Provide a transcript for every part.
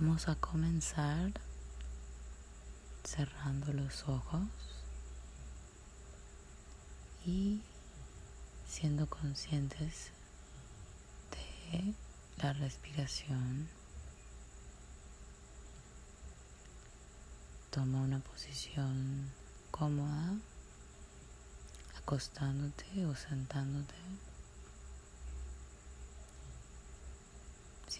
Vamos a comenzar cerrando los ojos y siendo conscientes de la respiración. Toma una posición cómoda, acostándote o sentándote.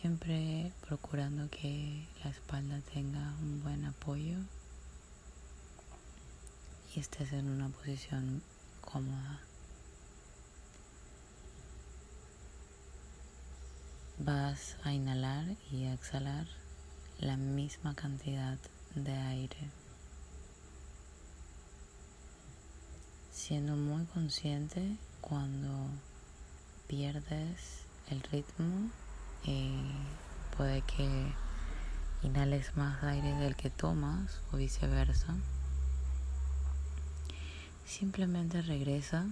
Siempre procurando que la espalda tenga un buen apoyo y estés en una posición cómoda. Vas a inhalar y exhalar la misma cantidad de aire. Siendo muy consciente cuando pierdes el ritmo y puede que inhales más aire del que tomas o viceversa. Simplemente regresa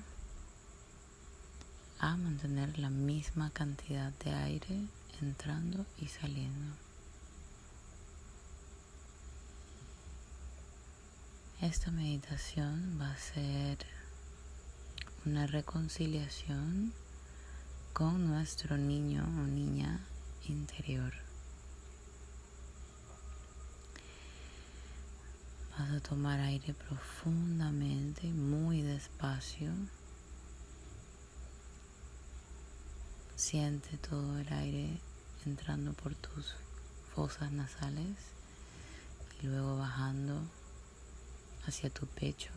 a mantener la misma cantidad de aire entrando y saliendo. Esta meditación va a ser una reconciliación con nuestro niño o niña interior. Vas a tomar aire profundamente, muy despacio. Siente todo el aire entrando por tus fosas nasales y luego bajando hacia tu pecho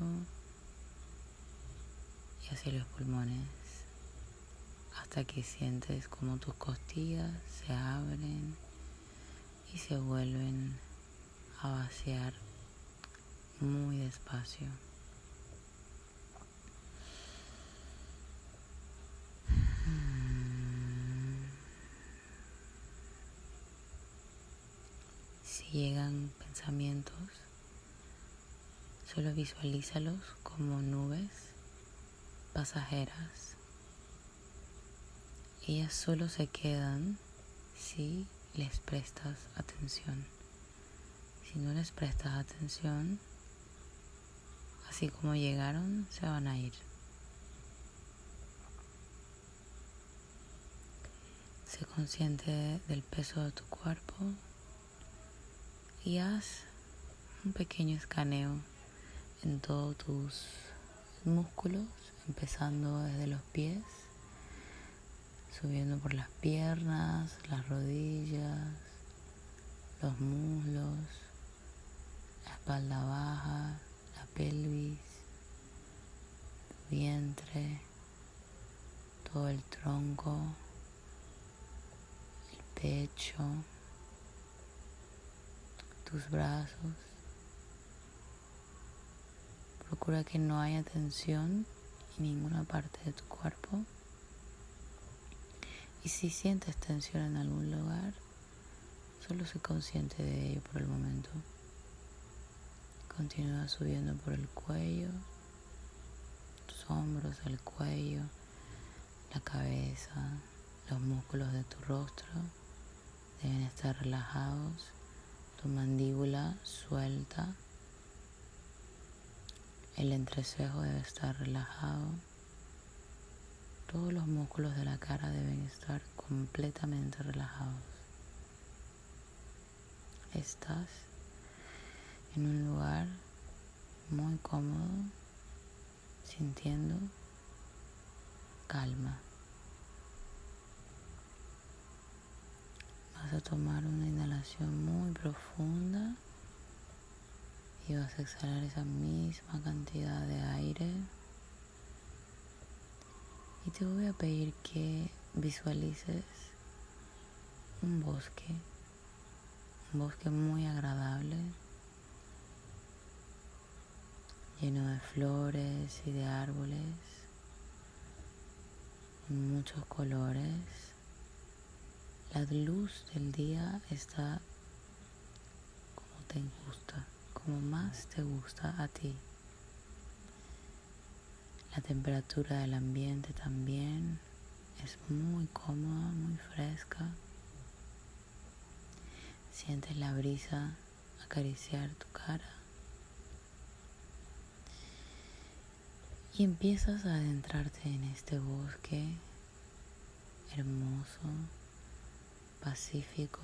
y hacia los pulmones hasta que sientes como tus costillas se abren y se vuelven a vaciar muy despacio. Si llegan pensamientos, solo visualízalos como nubes pasajeras ellas solo se quedan si les prestas atención. Si no les prestas atención, así como llegaron, se van a ir. Sé consciente del peso de tu cuerpo y haz un pequeño escaneo en todos tus músculos, empezando desde los pies subiendo por las piernas, las rodillas, los muslos, la espalda baja, la pelvis, tu vientre, todo el tronco, el pecho, tus brazos. Procura que no haya tensión en ninguna parte de tu cuerpo. Y si sientes tensión en algún lugar, solo sé consciente de ello por el momento. Continúa subiendo por el cuello, tus hombros, el cuello, la cabeza, los músculos de tu rostro deben estar relajados, tu mandíbula suelta, el entrecejo debe estar relajado todos los músculos de la cara deben estar completamente relajados. Estás en un lugar muy cómodo, sintiendo calma. Vas a tomar una inhalación muy profunda y vas a exhalar esa misma cantidad de aire y te voy a pedir que visualices un bosque, un bosque muy agradable, lleno de flores y de árboles, muchos colores. La luz del día está como te gusta, como más te gusta a ti. La temperatura del ambiente también es muy cómoda, muy fresca. Sientes la brisa acariciar tu cara. Y empiezas a adentrarte en este bosque hermoso, pacífico.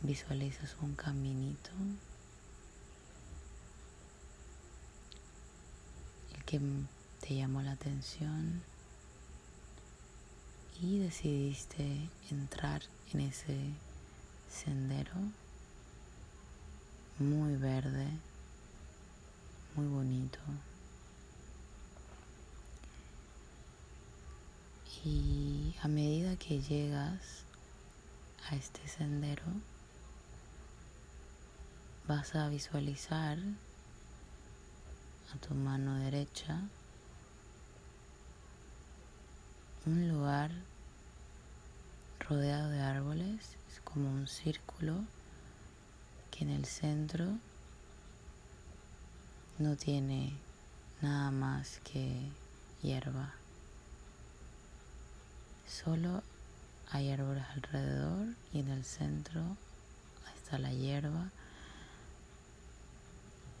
Visualizas un caminito, el te llamó la atención y decidiste entrar en ese sendero muy verde, muy bonito. Y a medida que llegas a este sendero, vas a visualizar a tu mano derecha un lugar rodeado de árboles, es como un círculo que en el centro no tiene nada más que hierba. Solo hay árboles alrededor y en el centro está la hierba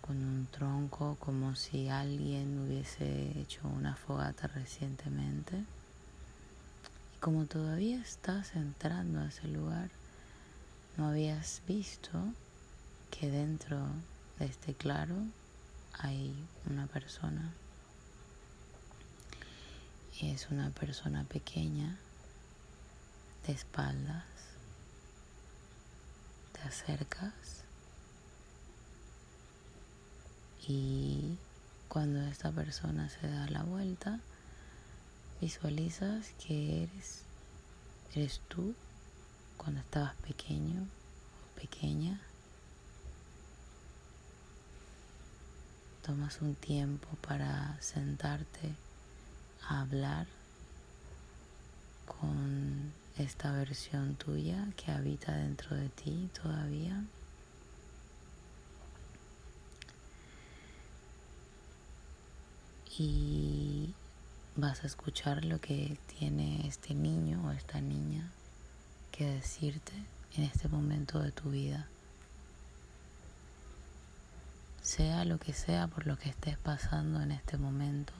con un tronco como si alguien hubiese hecho una fogata recientemente. Y como todavía estás entrando a ese lugar, no habías visto que dentro de este claro hay una persona. Y es una persona pequeña, de espaldas. Te acercas y cuando esta persona se da la vuelta, visualizas que eres, eres tú cuando estabas pequeño o pequeña. Tomas un tiempo para sentarte a hablar con esta versión tuya que habita dentro de ti todavía. Y vas a escuchar lo que tiene este niño o esta niña que decirte en este momento de tu vida. Sea lo que sea por lo que estés pasando en este momento,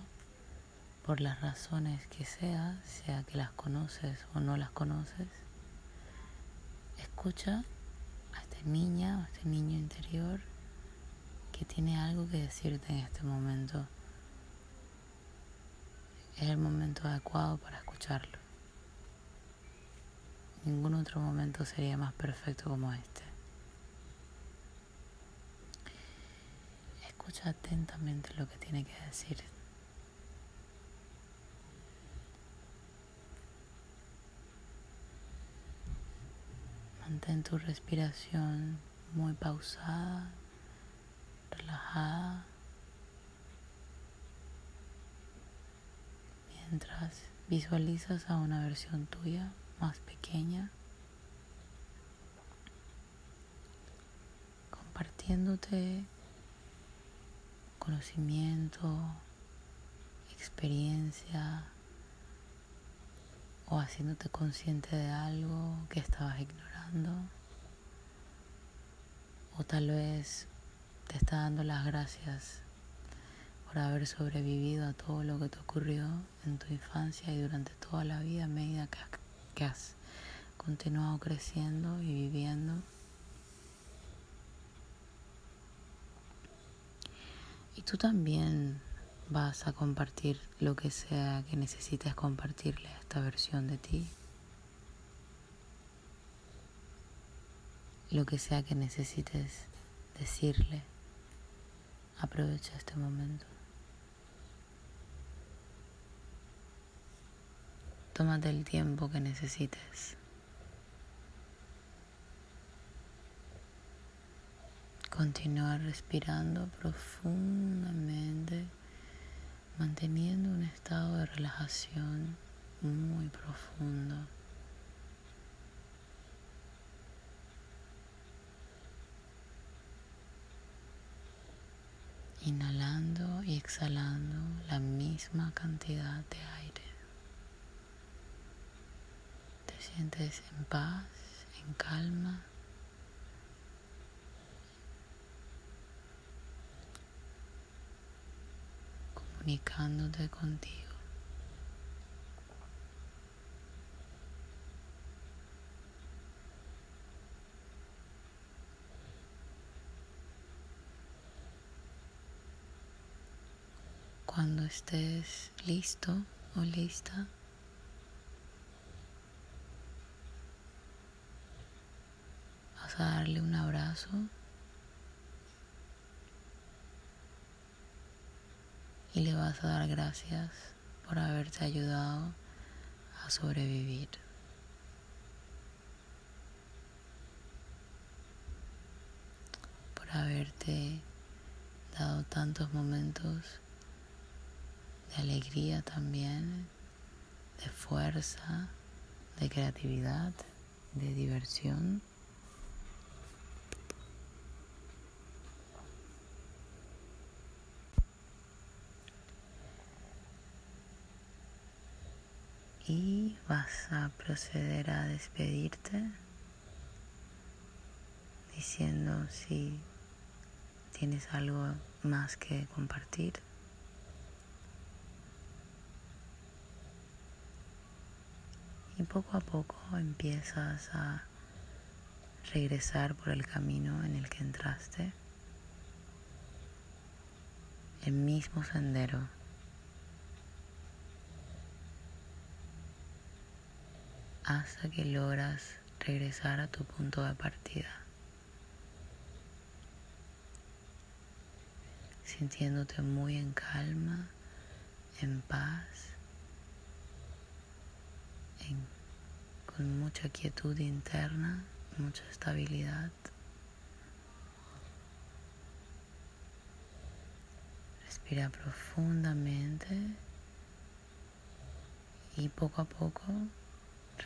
por las razones que sea, sea que las conoces o no las conoces, escucha a esta niña o a este niño interior que tiene algo que decirte en este momento es el momento adecuado para escucharlo. Ningún otro momento sería más perfecto como este. Escucha atentamente lo que tiene que decir. Mantén tu respiración muy pausada, relajada. Mientras visualizas a una versión tuya más pequeña, compartiéndote conocimiento, experiencia o haciéndote consciente de algo que estabas ignorando o tal vez te está dando las gracias por haber sobrevivido a todo lo que te ocurrió en tu infancia y durante toda la vida a medida que, has continuado creciendo y viviendo. Y tú también vas a compartir lo que sea que necesites compartirle a esta versión de ti. Lo que sea que necesites decirle. Aprovecha este momento. Tómate el tiempo que necesites. Continúa respirando profundamente, manteniendo un estado de relajación muy profundo. Inhalando y exhalando la misma cantidad de aire. Sientes en paz, en calma. comunicándote contigo. Cuando estés listo o lista, vas a darle un abrazo y le vas a dar gracias por haberte ayudado a sobrevivir. Por haberte dado tantos momentos de alegría también, de fuerza, de creatividad, de diversión. Y vas a proceder a despedirte diciendo si tienes algo más que compartir. Y poco a poco empiezas a regresar por el camino en el que entraste, el mismo sendero hasta que logras regresar a tu punto de partida. Sintiéndote muy en calma, en paz, con mucha quietud interna, mucha estabilidad. Respira profundamente y poco a poco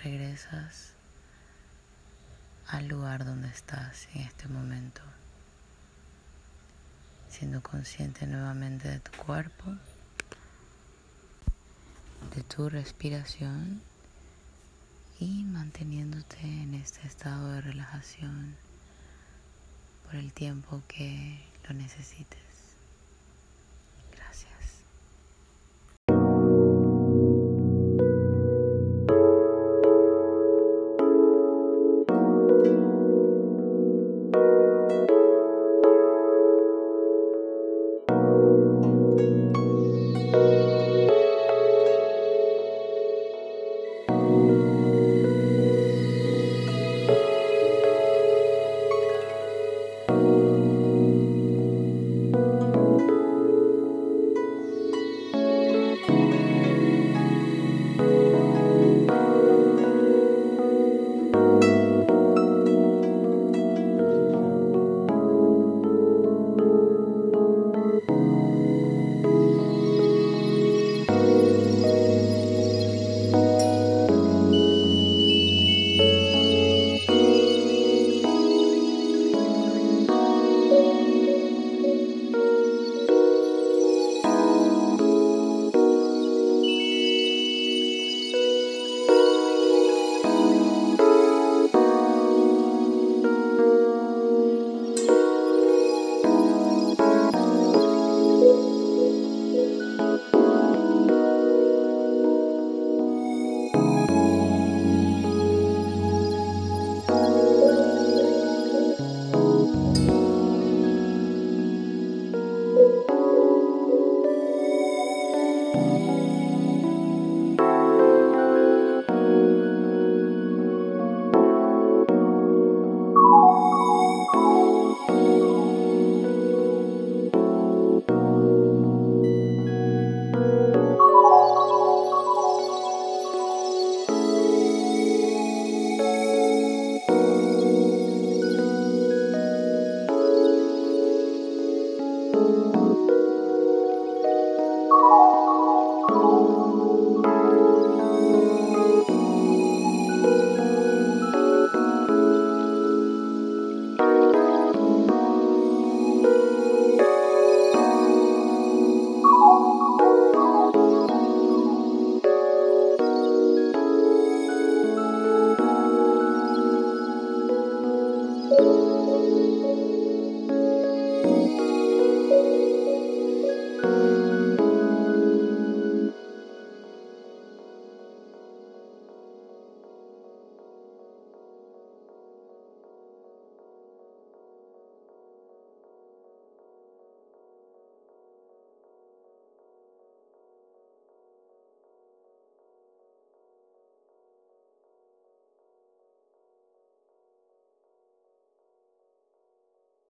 regresas al lugar donde estás en este momento, siendo consciente nuevamente de tu cuerpo, de tu respiración y manteniéndote en este estado de relajación por el tiempo que lo necesites.